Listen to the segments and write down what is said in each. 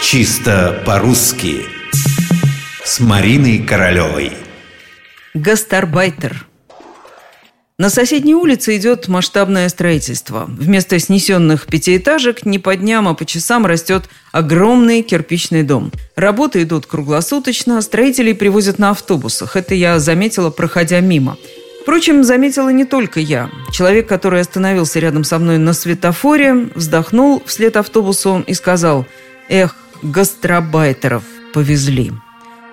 Чисто по-русски С Мариной Королевой Гастарбайтер На соседней улице идет масштабное строительство. Вместо снесенных пятиэтажек не по дням, а по часам растет огромный кирпичный дом. Работы идут круглосуточно, строителей привозят на автобусах. Это я заметила, проходя мимо. Впрочем, заметила не только я. Человек, который остановился рядом со мной на светофоре, вздохнул вслед автобусу и сказал «Эх, гастробайтеров повезли».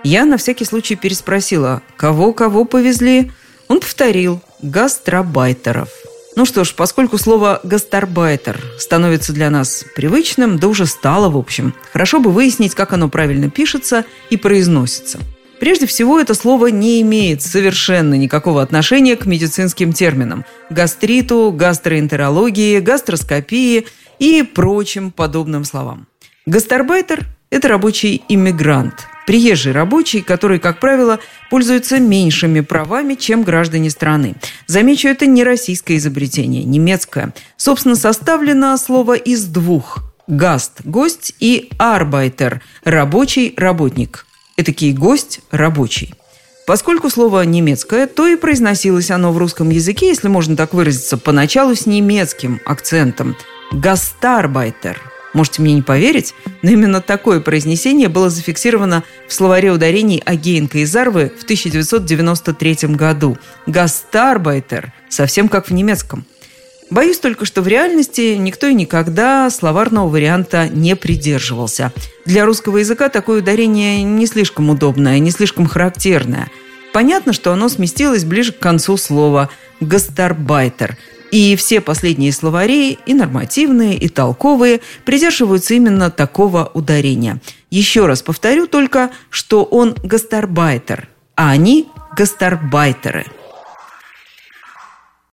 Я на всякий случай переспросила «Кого-кого повезли?» Он повторил «Гастробайтеров». Ну что ж, поскольку слово «гастарбайтер» становится для нас привычным, да уже стало, в общем, хорошо бы выяснить, как оно правильно пишется и произносится – Прежде всего, это слово не имеет совершенно никакого отношения к медицинским терминам – гастриту, гастроэнтерологии, гастроскопии и прочим подобным словам. Гастарбайтер – это рабочий иммигрант, приезжий рабочий, который, как правило, пользуется меньшими правами, чем граждане страны. Замечу, это не российское изобретение, немецкое. Собственно, составлено слово из двух – гаст – гость и арбайтер – рабочий работник – Этакий гость рабочий. Поскольку слово немецкое, то и произносилось оно в русском языке, если можно так выразиться, поначалу с немецким акцентом. «Гастарбайтер». Можете мне не поверить, но именно такое произнесение было зафиксировано в словаре ударений Агеенко и Зарвы в 1993 году. «Гастарбайтер» совсем как в немецком – Боюсь только, что в реальности никто и никогда словарного варианта не придерживался. Для русского языка такое ударение не слишком удобное, не слишком характерное. Понятно, что оно сместилось ближе к концу слова «гастарбайтер», и все последние словари, и нормативные, и толковые, придерживаются именно такого ударения. Еще раз повторю только, что он гастарбайтер, а они гастарбайтеры –